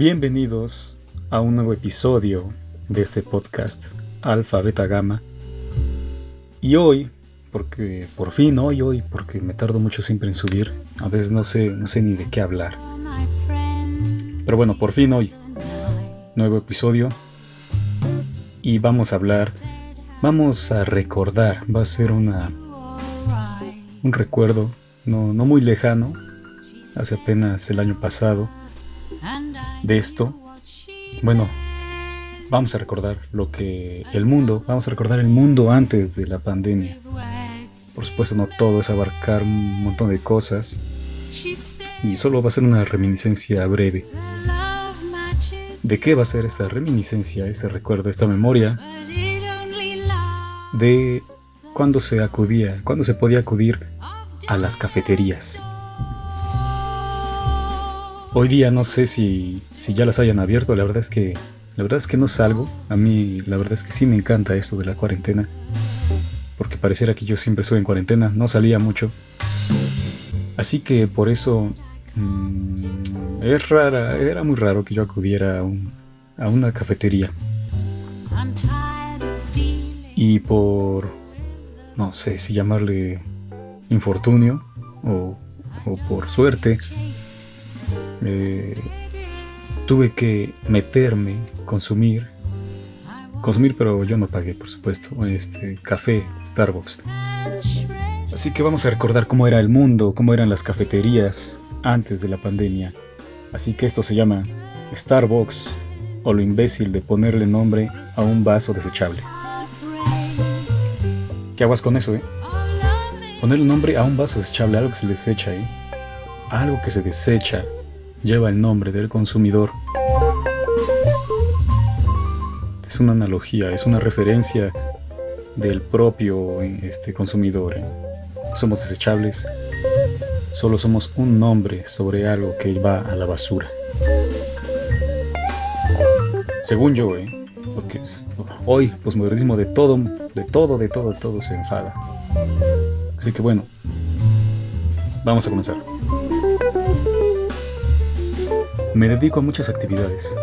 Bienvenidos a un nuevo episodio de este podcast Alfa Beta Gamma. Y hoy, porque por fin hoy, hoy, porque me tardo mucho siempre en subir, a veces no sé, no sé ni de qué hablar. Pero bueno, por fin hoy, nuevo episodio. Y vamos a hablar, vamos a recordar, va a ser una un recuerdo no, no muy lejano, hace apenas el año pasado, de esto. Bueno, vamos a recordar lo que el mundo, vamos a recordar el mundo antes de la pandemia. Por supuesto no todo es abarcar un montón de cosas y solo va a ser una reminiscencia breve. ¿De qué va a ser esta reminiscencia, este recuerdo, esta memoria? De cuando se acudía, cuando se podía acudir a las cafeterías. Hoy día no sé si, si ya las hayan abierto, la verdad es que la verdad es que no salgo. A mí la verdad es que sí me encanta esto de la cuarentena. Porque pareciera que yo siempre estoy en cuarentena, no salía mucho. Así que por eso mm, es rara, era muy raro que yo acudiera a, a una cafetería. Y por no sé si llamarle infortunio o, por suerte, eh, tuve que meterme, consumir, consumir, pero yo no pagué, por supuesto, este café Starbucks. Así que vamos a recordar cómo era el mundo, cómo eran las cafeterías antes de la pandemia. Así que esto se llama Starbucks o lo imbécil de ponerle nombre a un vaso desechable. ¿Qué aguas con eso, eh? Ponerle nombre a un vaso desechable, algo que se desecha, ¿eh? Algo que se desecha lleva el nombre del consumidor. Es una analogía, es una referencia del propio este, consumidor. ¿eh? Somos desechables, solo somos un nombre sobre algo que va a la basura. Según yo, ¿eh? porque hoy posmodernismo de todo, de todo, de todo, de todo se enfada. Así que bueno, vamos a comenzar. Me dedico a muchas actividades,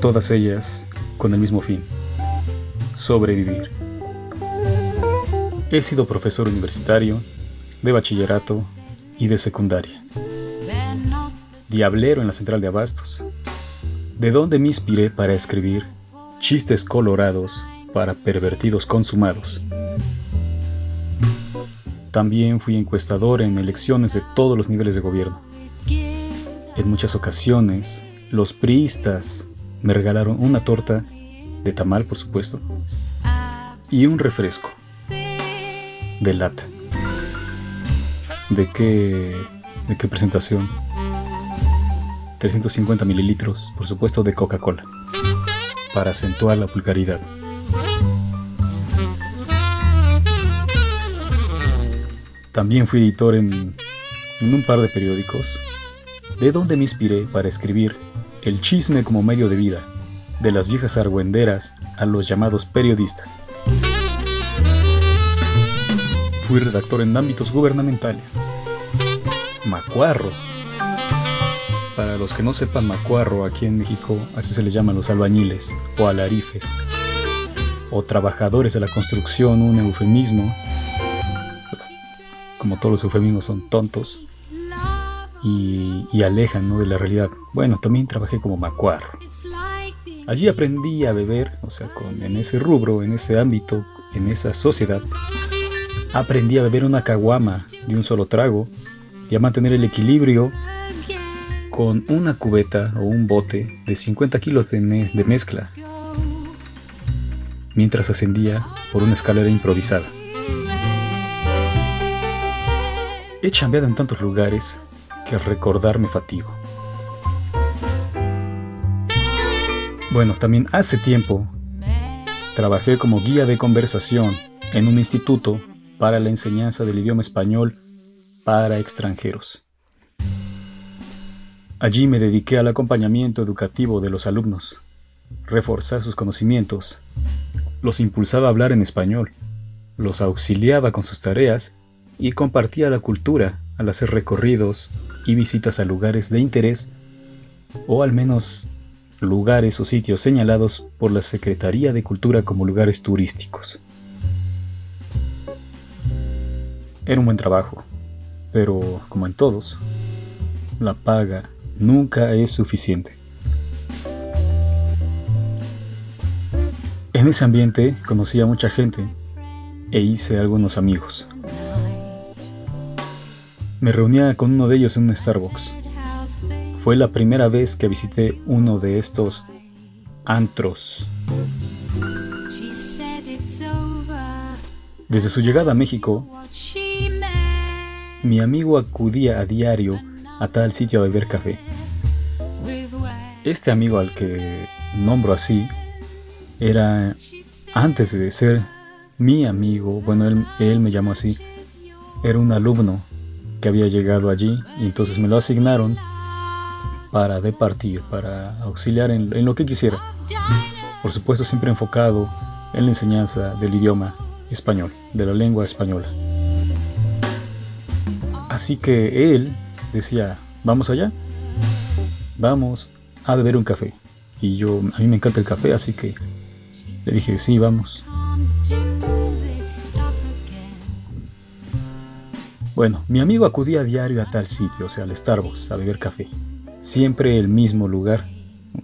todas ellas con el mismo fin, sobrevivir. He sido profesor universitario, de bachillerato y de secundaria. Diablero en la central de abastos, de donde me inspiré para escribir chistes colorados para pervertidos consumados. También fui encuestador en elecciones de todos los niveles de gobierno. En muchas ocasiones, los priistas me regalaron una torta de tamal, por supuesto, y un refresco de lata. ¿De qué, de qué presentación? 350 mililitros, por supuesto, de Coca-Cola para acentuar la vulgaridad. También fui editor en, un par de periódicos, de donde me inspiré para escribir El chisme como medio de vida, de las viejas argüenderas a los llamados periodistas. Fui redactor en ámbitos gubernamentales. Macuarro, para los que no sepan macuarro, aquí en México así se les llaman los albañiles o alarifes o trabajadores de la construcción, un eufemismo. Como todos los eufemismos son tontos y, alejan de la realidad. Bueno, también trabajé como macuarro. Allí aprendí a beber, o sea, con, en ese rubro, en ese ámbito, en esa sociedad. Aprendí a beber una caguama de un solo trago y a mantener el equilibrio con una cubeta o un bote de 50 kilos de, mezcla, mientras ascendía por una escalera improvisada. He chambeado en tantos lugares que al recordar fatigo. Bueno, también hace tiempo trabajé como guía de conversación en un instituto para la enseñanza del idioma español para extranjeros. Allí me dediqué al acompañamiento educativo de los alumnos, reforzar sus conocimientos, los impulsaba a hablar en español, los auxiliaba con sus tareas y compartía la cultura al hacer recorridos y visitas a lugares de interés o al menos lugares o sitios señalados por la Secretaría de Cultura como lugares turísticos. Era un buen trabajo, pero como en todos, la paga nunca es suficiente. En ese ambiente conocí a mucha gente e hice algunos amigos. Me reunía con uno de ellos en un Starbucks. Fue la primera vez que visité uno de estos antros. Desde su llegada a México, mi amigo acudía a diario a tal sitio a beber café. Este amigo al que nombro así era, antes de ser mi amigo, bueno, él, él me llamó así, era un alumno que había llegado allí y entonces me lo asignaron para departir, para auxiliar en, en lo que quisiera. Por supuesto siempre enfocado en la enseñanza del idioma español, de la lengua española. Así que él decía, vamos allá, vamos a beber un café. Y yo, a mí me encanta el café, así que le dije, sí, vamos. Bueno, mi amigo acudía a diario a tal sitio, o sea, al Starbucks, a beber café. Siempre el mismo lugar.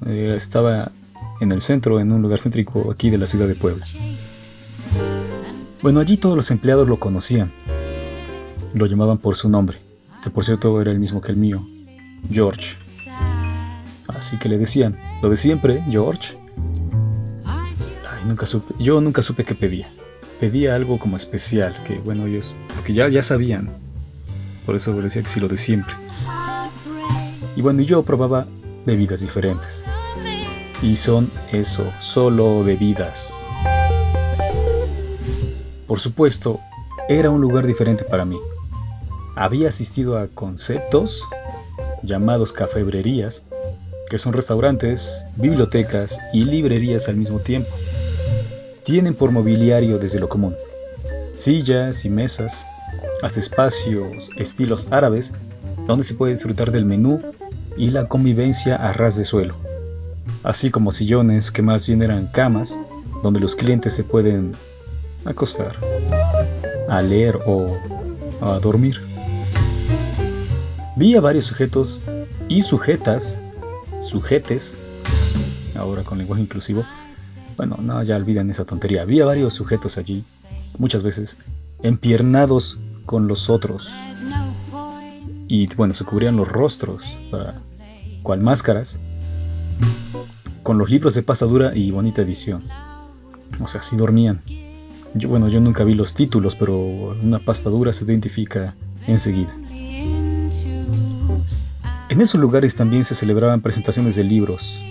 Eh, estaba en el centro, en un lugar céntrico aquí de la ciudad de Puebla. Bueno, allí todos los empleados lo conocían. Lo llamaban por su nombre, que por cierto era el mismo que el mío, George. Así que le decían, lo de siempre, George. Ay, nunca supe, yo nunca supe qué pedía. Pedía algo como especial, que bueno, ellos, porque ya, ya sabían. Por eso decía que sí, lo de siempre. Y bueno, yo probaba bebidas diferentes. Y son eso, solo bebidas. Por supuesto, era un lugar diferente para mí. Había asistido a conceptos llamados cafebrerías que son restaurantes, bibliotecas y librerías al mismo tiempo. Tienen por mobiliario desde lo común, sillas y mesas, hasta espacios estilos árabes, donde se puede disfrutar del menú y la convivencia a ras de suelo, así como sillones que más bien eran camas, donde los clientes se pueden acostar, a leer o a dormir. Vi a varios sujetos y sujetas sujetes, ahora con lenguaje inclusivo, bueno, no, ya olviden esa tontería. Había varios sujetos allí, muchas veces, empiernados con los otros. Y bueno, se cubrían los rostros, para, cual máscaras, con los libros de pasadura y bonita edición. O sea, así dormían. Yo, bueno, yo nunca vi los títulos, pero una pastadura se identifica enseguida. En esos lugares también se celebraban presentaciones de libros.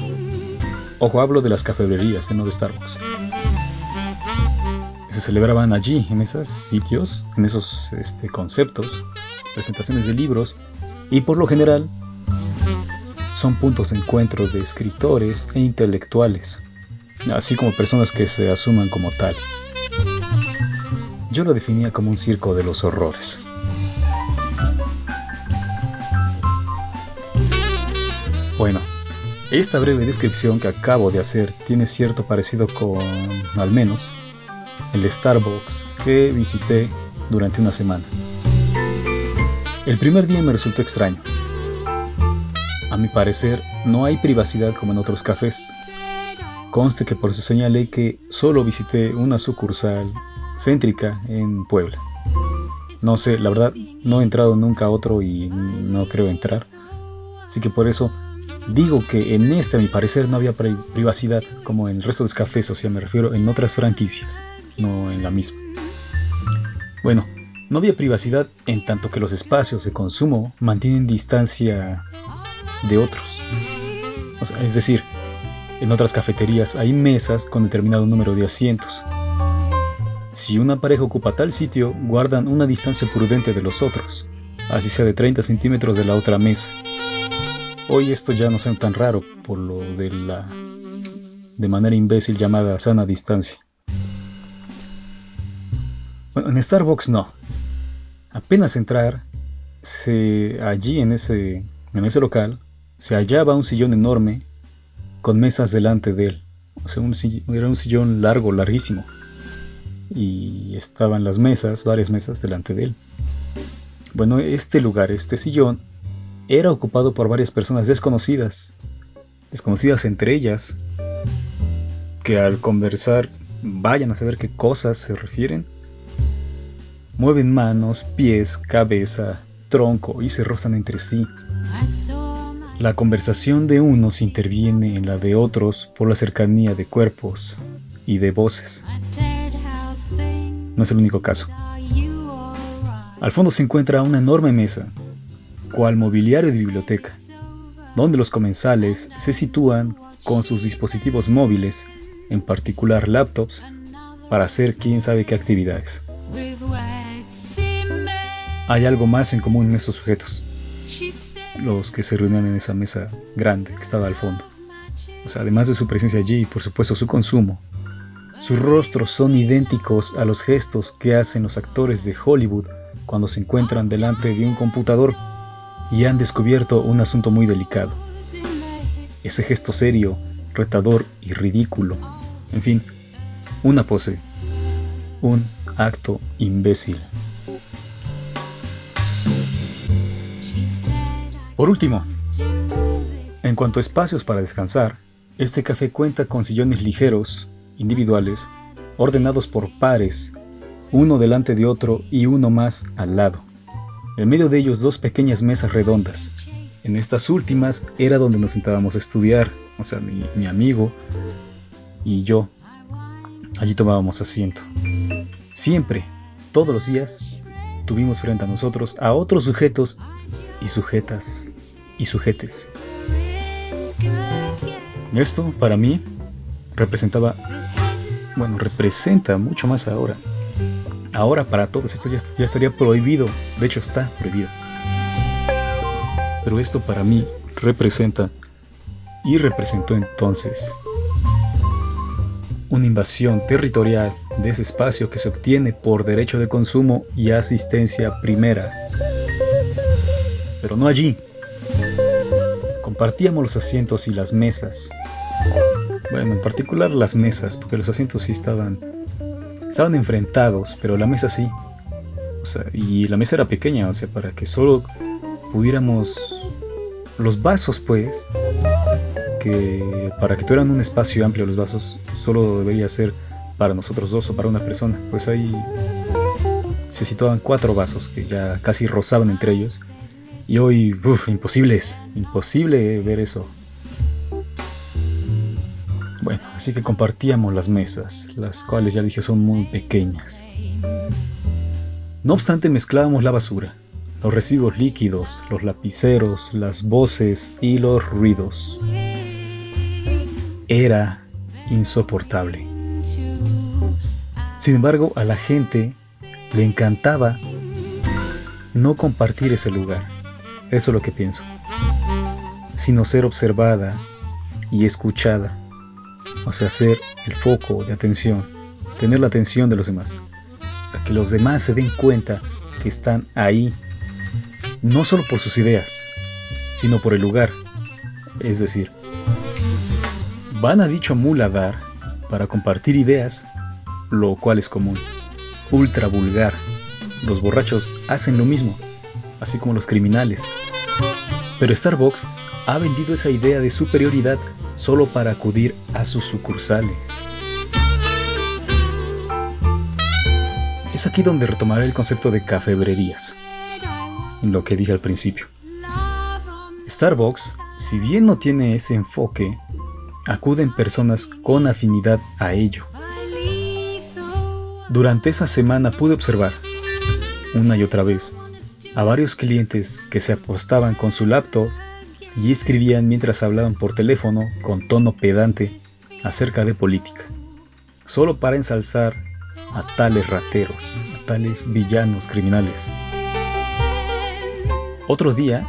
Ojo, hablo de las cafeterías, no de Starbucks. Se celebraban allí, en esos sitios, en esos este, conceptos, presentaciones de libros, y por lo general son puntos de encuentro de escritores e intelectuales, así como personas que se asuman como tal. Yo lo definía como un circo de los horrores. Esta breve descripción que acabo de hacer tiene cierto parecido con, al menos, el Starbucks que visité durante una semana. El primer día me resultó extraño. A mi parecer, no hay privacidad como en otros cafés. Conste que por eso señalé que solo visité una sucursal céntrica en Puebla. No sé, la verdad, no he entrado nunca a otro y no creo entrar. Así que por eso Digo que en este, a mi parecer, no había privacidad como en el resto de los cafés, o sea, me refiero en otras franquicias, no en la misma. Bueno, no había privacidad en tanto que los espacios de consumo mantienen distancia de otros. es decir, en otras cafeterías hay mesas con determinado número de asientos. Si una pareja ocupa tal sitio, guardan una distancia prudente de los otros, así sea de 30 centímetros de la otra mesa. Hoy esto ya no sea tan raro por lo de la de manera imbécil llamada sana distancia. Bueno, en Starbucks no. Apenas entrar, se, allí en ese, en ese local se hallaba un sillón enorme con mesas delante de él. O sea, era un sillón largo, larguísimo. Y estaban las mesas, varias mesas delante de él. Bueno, este lugar, este sillón, era ocupado por varias personas desconocidas, desconocidas entre ellas, que al conversar vayan a saber qué cosas se refieren, mueven manos, pies, cabeza, tronco y se rozan entre sí. La conversación de unos interviene en la de otros por la cercanía de cuerpos y de voces. No es el único caso. Al fondo se encuentra una enorme mesa, cual mobiliario de biblioteca, donde los comensales se sitúan con sus dispositivos móviles, en particular laptops, para hacer quién sabe qué actividades. Hay algo más en común en estos sujetos, los que se reunían en esa mesa grande que estaba al fondo. además de su presencia allí y por supuesto su consumo, sus rostros son idénticos a los gestos que hacen los actores de Hollywood cuando se encuentran delante de un computador y han descubierto un asunto muy delicado. Ese gesto serio, retador y ridículo. En fin, una pose. Un acto imbécil. Por último, en cuanto a espacios para descansar, este café cuenta con sillones ligeros, individuales, ordenados por pares, uno delante de otro y uno más al lado. En medio de ellos dos pequeñas mesas redondas. En estas últimas era donde nos sentábamos a estudiar, o sea, mi, mi amigo y yo. Allí tomábamos asiento. Siempre, todos los días, tuvimos frente a nosotros a otros sujetos y sujetas y sujetes. Esto, para mí, representaba, bueno, representa mucho más ahora. Ahora para todos esto ya, ya estaría prohibido, de hecho está prohibido. Pero esto para mí representa y representó entonces una invasión territorial de ese espacio que se obtiene por derecho de consumo y asistencia primera. Pero no allí. Compartíamos los asientos y las mesas. Bueno, en particular las mesas, porque los asientos sí estaban estaban enfrentados, pero la mesa sí. O sea, y la mesa era pequeña, o sea, para que solo pudiéramos los vasos, pues, que para que tuvieran un espacio amplio los vasos solo debería ser para nosotros dos o para una persona. Pues ahí se situaban cuatro vasos que ya casi rozaban entre ellos. Y hoy, uff, imposible imposible ver eso. Bueno, así que compartíamos las mesas, las cuales ya dije son muy pequeñas. No obstante, mezclábamos la basura, los residuos líquidos, los lapiceros, las voces y los ruidos era insoportable. Sin embargo, a la gente le encantaba no compartir ese lugar. Eso es lo que pienso. Sino ser observada y escuchada. O sea, ser el foco de atención. Tener la atención de los demás. O sea, que los demás se den cuenta que están ahí. No solo por sus ideas, sino por el lugar. Es decir, van a dicho muladar para compartir ideas, lo cual es común. Ultra vulgar. Los borrachos hacen lo mismo, así como los criminales. Pero Starbucks ha vendido esa idea de superioridad solo para acudir a sus sucursales. Es aquí donde retomaré el concepto de cafebrerías, lo que dije al principio. Starbucks, si bien no tiene ese enfoque, acuden personas con afinidad a ello. Durante esa semana pude observar, una y otra vez, a varios clientes que se apostaban con su laptop y escribían mientras hablaban por teléfono con tono pedante acerca de política, solo para ensalzar a tales rateros, a tales villanos criminales. Otro día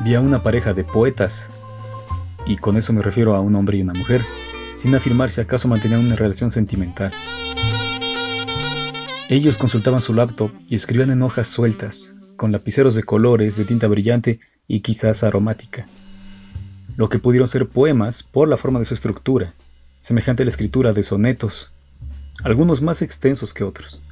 vi a una pareja de poetas y con eso me refiero a un hombre y una mujer, sin afirmar si acaso mantenían una relación sentimental. Ellos consultaban su laptop y escribían en hojas sueltas, con lapiceros de colores, de tinta brillante y quizás aromática. lo que pudieron ser poemas por la forma de su estructura, semejante a la escritura de sonetos, algunos más extensos que otros.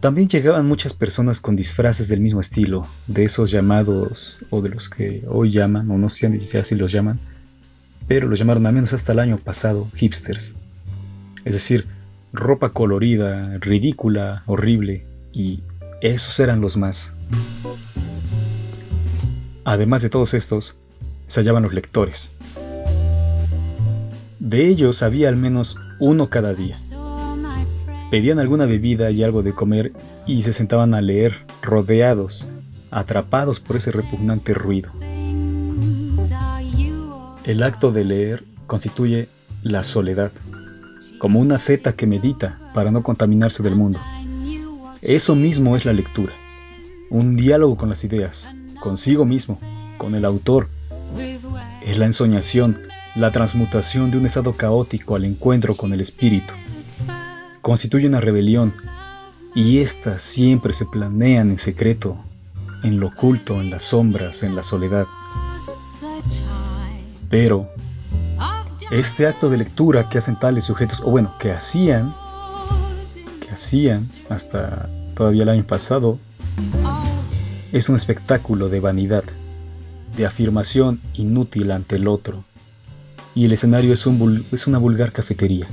También llegaban muchas personas con disfraces del mismo estilo, de esos llamados, o de los que hoy llaman, o no sé si los llaman, pero los llamaron al menos hasta el año pasado hipsters. Es decir, ropa colorida, ridícula, horrible, y esos eran los más. Además de todos estos, se hallaban los lectores. De ellos había al menos uno cada día. Pedían alguna bebida y algo de comer y se sentaban a leer, rodeados, atrapados por ese repugnante ruido. El acto de leer constituye la soledad, como una seta que medita para no contaminarse del mundo. Eso mismo es la lectura, un diálogo con las ideas, consigo mismo, con el autor. Es la ensoñación, la transmutación de un estado caótico al encuentro con el espíritu. Constituye una rebelión, y éstas siempre se planean en secreto, en lo oculto, en las sombras, en la soledad. Pero este acto de lectura que hacen tales sujetos, o bueno, que hacían, hacían hasta todavía el año pasado, es un espectáculo de vanidad, de afirmación inútil ante el otro, y el escenario es, es una vulgar cafetería,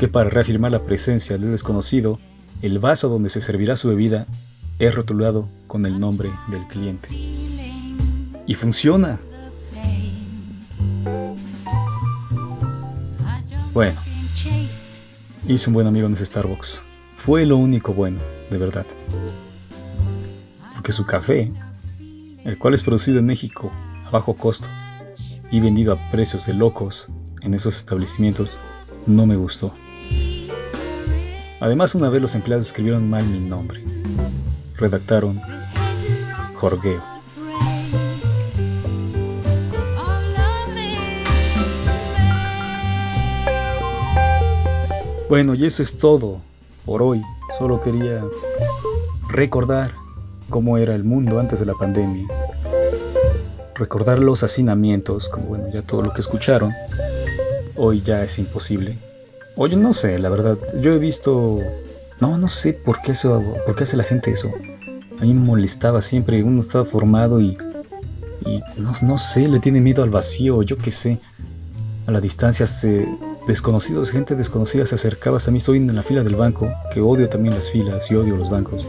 que para reafirmar la presencia del desconocido, el vaso donde se servirá su bebida es rotulado con el nombre del cliente. Y funciona. Bueno, hice un buen amigo en ese Starbucks. Fue lo único bueno, de verdad que su café, el cual es producido en México a bajo costo y vendido a precios de locos en esos establecimientos, no me gustó. Además, una vez los empleados escribieron mal mi nombre. Redactaron Jorgeo. Bueno, y eso es todo por hoy. Solo quería recordar cómo era el mundo antes de la pandemia. Recordar los hacinamientos, como bueno, ya todo lo que escucharon, hoy ya es imposible. Oye, no sé, la verdad, yo he visto... No, no sé por qué, eso, por qué hace la gente eso. A mí me molestaba siempre, uno estaba formado y... y no, no sé, le tiene miedo al vacío, yo qué sé. A la distancia se, desconocidos, gente desconocida se acercaba a mí, estoy en la fila del banco, que odio también las filas y odio los bancos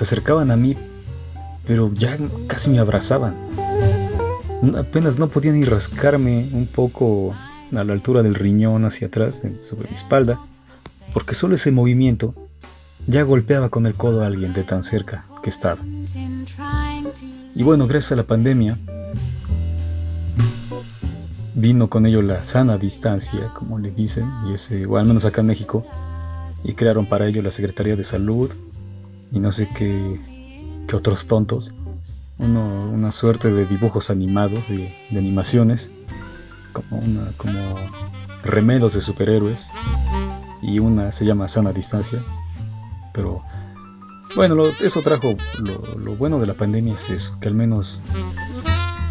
se acercaban a mí, pero ya casi me abrazaban. Apenas no podían ni rascarme un poco a la altura del riñón hacia atrás, sobre mi espalda, porque solo ese movimiento ya golpeaba con el codo a alguien de tan cerca que estaba. Y bueno, gracias a la pandemia, vino con ello la sana distancia, como le dicen, y ese, o al menos acá en México, y crearon para ello la Secretaría de Salud, y no sé qué, otros tontos. Uno, una suerte de dibujos animados, de, animaciones, como, una, como remedos de superhéroes. Y una se llama Sana Distancia. Pero bueno, eso trajo lo, lo bueno de la pandemia es eso, que al menos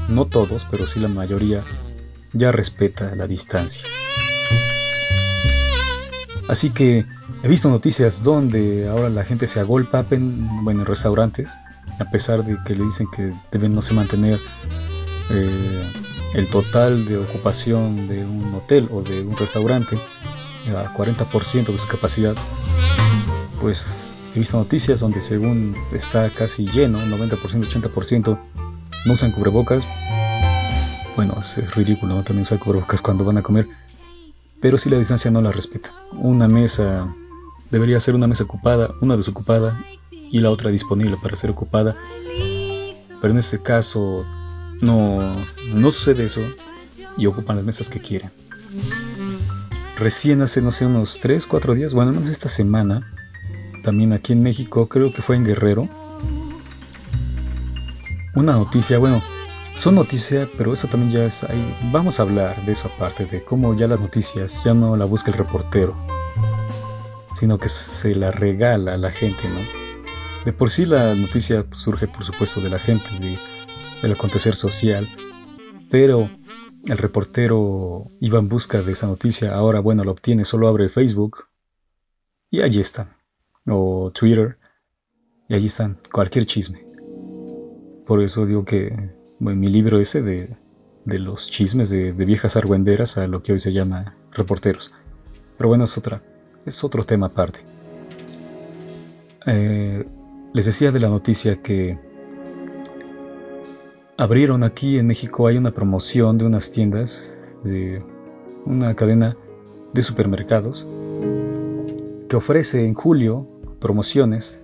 no todos, pero sí la mayoría ya respeta la distancia. Así que he visto noticias donde ahora la gente se agolpa en, bueno, en restaurantes, a pesar de que le dicen que deben no se mantener eh, el total de ocupación de un hotel o de un restaurante a 40% de su capacidad. Pues he visto noticias donde según está casi lleno, 90%, 80%, no usan cubrebocas. Bueno, es ridículo ¿no? también usar cubrebocas cuando van a comer pero si la distancia no la respeta. Una mesa debería ser una mesa ocupada, una desocupada y la otra disponible para ser ocupada. Pero en este caso no, no sucede eso y ocupan las mesas que quieren. Recién hace, no sé, unos 3, 4 días, bueno, menos esta semana, también aquí en México, creo que fue en Guerrero, una noticia, bueno, son noticias, pero eso también ya es ahí. Vamos a hablar de eso aparte, de cómo ya las noticias ya no la busca el reportero, sino que se la regala a la gente, ¿no? De por sí la noticia surge, por supuesto, de la gente, de del acontecer social, pero el reportero iba en busca de esa noticia, ahora bueno, lo obtiene, solo abre Facebook y allí está, o Twitter, y allí están, cualquier chisme. Por eso digo que mi libro ese de, los chismes de, viejas argüenderas a lo que hoy se llama reporteros. Pero bueno, es, otra, es otro tema aparte. Eh, les decía de la noticia que abrieron aquí en México, hay una promoción de unas tiendas, de una cadena de supermercados, que ofrece en julio promociones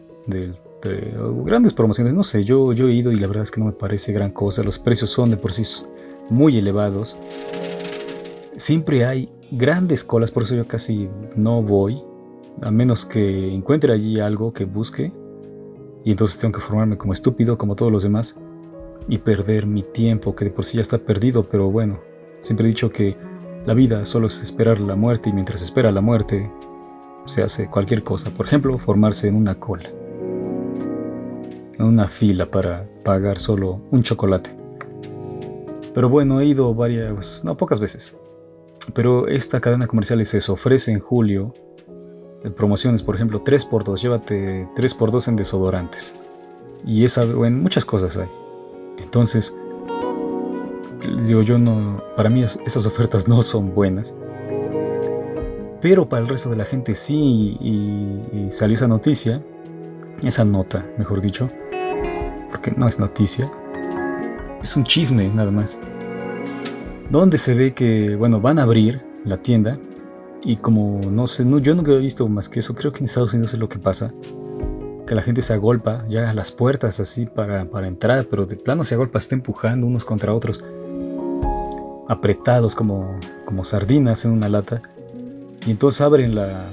de, grandes promociones, no sé, yo, yo he ido y la verdad es que no me parece gran cosa, los precios son de por sí muy elevados, siempre hay grandes colas, por eso yo casi no voy, a menos que encuentre allí algo que busque, y entonces tengo que formarme como estúpido, como todos los demás, y perder mi tiempo, que de por sí ya está perdido, pero bueno, siempre he dicho que la vida solo es esperar la muerte y mientras espera la muerte se hace cualquier cosa, por ejemplo, formarse en una cola, en una fila para pagar solo un chocolate. Pero bueno, he ido varias, no pocas veces. Pero esta cadena comercial eso, ofrece en julio eh, promociones, por ejemplo, 3x2, llévate 3x2 en desodorantes. Y esa, bueno, muchas cosas hay. Entonces, digo yo no, para mí esas ofertas no son buenas. Pero para el resto de la gente sí, y, salió esa noticia, esa nota, mejor dicho, porque no es noticia, es un chisme nada más. Donde se ve que, bueno, van a abrir la tienda y como no sé, no, yo nunca he visto más que eso, creo que en Estados Unidos es lo que pasa que la gente se agolpa ya las puertas así para, para entrar, pero de plano se agolpa, está empujando unos contra otros, apretados como, como sardinas en una lata. Y entonces abren la,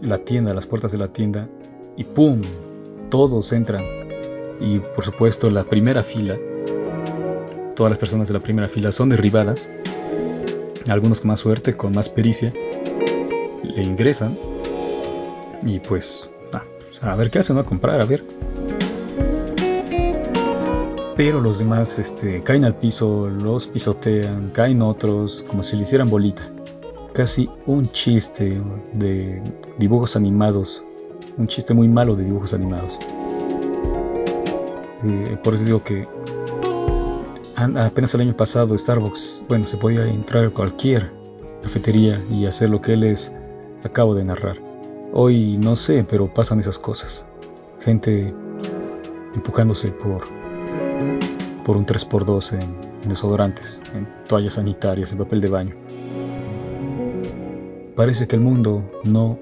la tienda, las puertas de la tienda, y ¡pum! Todos entran. Y por supuesto la primera fila, todas las personas de la primera fila son derribadas, algunos con más suerte, con más pericia, le ingresan y pues a ver qué hacen, a comprar, a ver. Pero los demás este, caen al piso, los pisotean, caen otros, como si le hicieran bolita. Casi un chiste de dibujos animados, un chiste muy malo de dibujos animados. Por eso digo que apenas el año pasado Starbucks, bueno, se podía entrar a cualquier cafetería y hacer lo que les acabo de narrar. Hoy no sé, pero pasan esas cosas. Gente empujándose por, por un 3x2 en, desodorantes, en toallas sanitarias, en papel de baño. Parece que el mundo no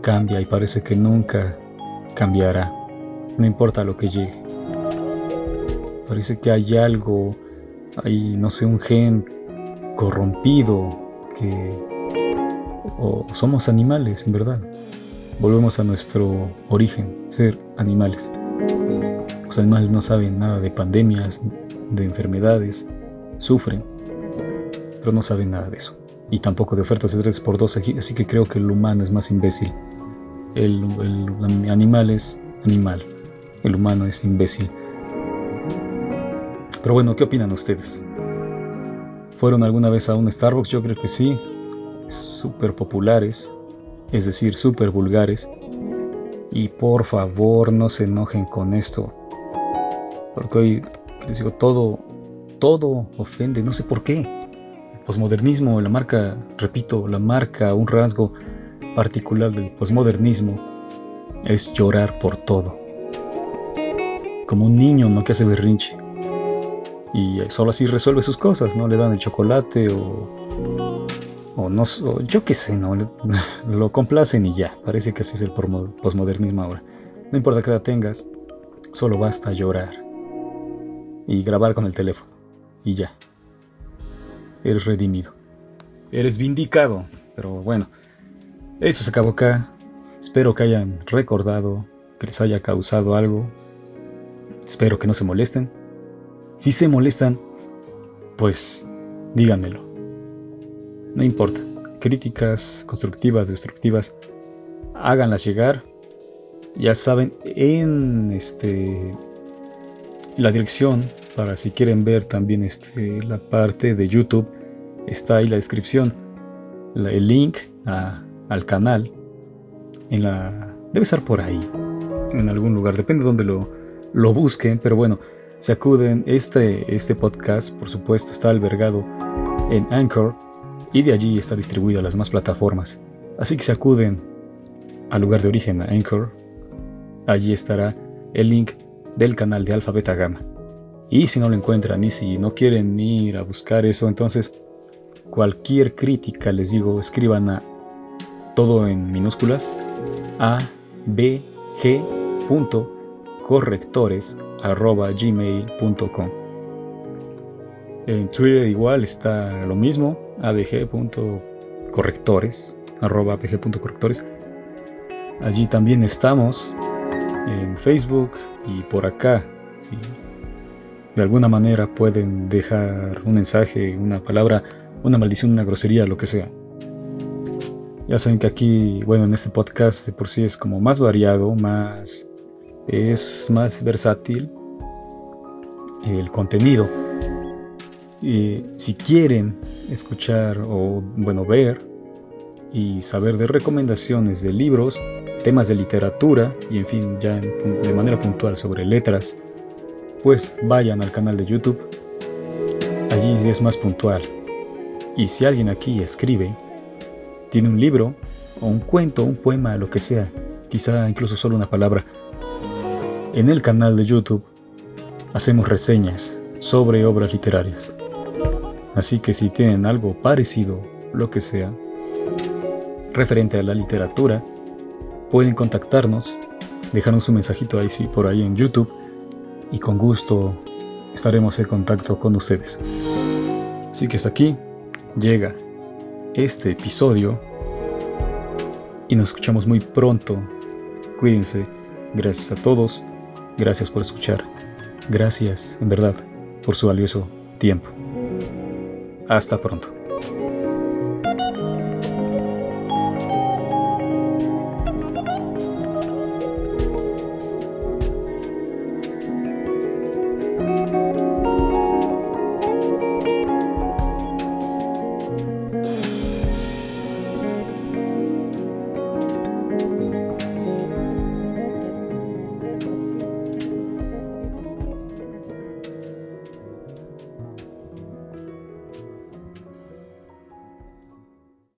cambia y parece que nunca cambiará, no importa lo que llegue. Parece que hay algo, hay, no sé, un gen corrompido que... o somos animales, en verdad volvemos a nuestro origen, ser animales. Los animales no saben nada de pandemias, de enfermedades, sufren, pero no saben nada de eso. Y tampoco de ofertas de 3x2, así que creo que el humano es más imbécil. El, el animal es animal, el humano es imbécil. Pero bueno, ¿qué opinan ustedes? ¿Fueron alguna vez a un Starbucks? Yo creo que sí. Súper populares es decir, súper vulgares. Y por favor no se enojen con esto. Porque hoy les digo, todo, todo ofende, no sé por qué. El posmodernismo, la marca, repito, la marca, un rasgo particular del posmodernismo es llorar por todo. Como un niño, ¿no? Que hace berrinche. Y solo así resuelve sus cosas, ¿no? Le dan el chocolate o o no, yo qué sé, no, lo complacen y ya, parece que así es el posmodernismo ahora. No importa qué edad tengas, solo basta llorar y grabar con el teléfono y ya. Eres redimido. Eres vindicado, pero bueno, eso se acabó acá. Espero que hayan recordado, que les haya causado algo. Espero que no se molesten. Si se molestan, pues díganmelo no importa. Críticas constructivas, destructivas, háganlas llegar. Ya saben, en este la dirección para si quieren ver también este, la parte de YouTube, está ahí la descripción, el link al canal, en la, debe estar por ahí, en algún lugar, depende de donde lo, lo busquen, pero bueno, se acuden, este, este podcast por supuesto está albergado en Anchor y de allí está distribuido a las más plataformas, así que se acuden al lugar de origen, a Anchor, allí estará el link del canal de Alfa Beta. Y si no lo encuentran y si no quieren ir a buscar eso, entonces cualquier crítica, les digo, escriban a todo en minúsculas a bg.correctores.gmail.com En Twitter igual está lo mismo, abg.correctores.correctores. Allí también estamos en Facebook y por acá. Si de alguna manera pueden dejar un mensaje, una palabra, una maldición, una grosería, lo que sea. Ya saben que aquí, bueno, en este podcast de por sí es como más variado, más es más versátil el contenido. Y si quieren escuchar o bueno ver y saber de recomendaciones de libros, temas de literatura y en fin ya de manera puntual sobre letras, pues vayan al canal de YouTube. Allí es más puntual. Y si alguien aquí escribe, tiene un libro, o un cuento, un poema, lo que sea, quizá incluso solo una palabra, en el canal de YouTube hacemos reseñas sobre obras literarias. Así que si tienen algo parecido, lo que sea, referente a la literatura, pueden contactarnos, dejarnos un mensajito ahí sí, por ahí en YouTube y con gusto estaremos en contacto con ustedes. Así que hasta aquí llega este episodio y nos escuchamos muy pronto. Cuídense. Gracias a todos. Gracias por escuchar. Gracias, en verdad, por su valioso tiempo. Hasta pronto.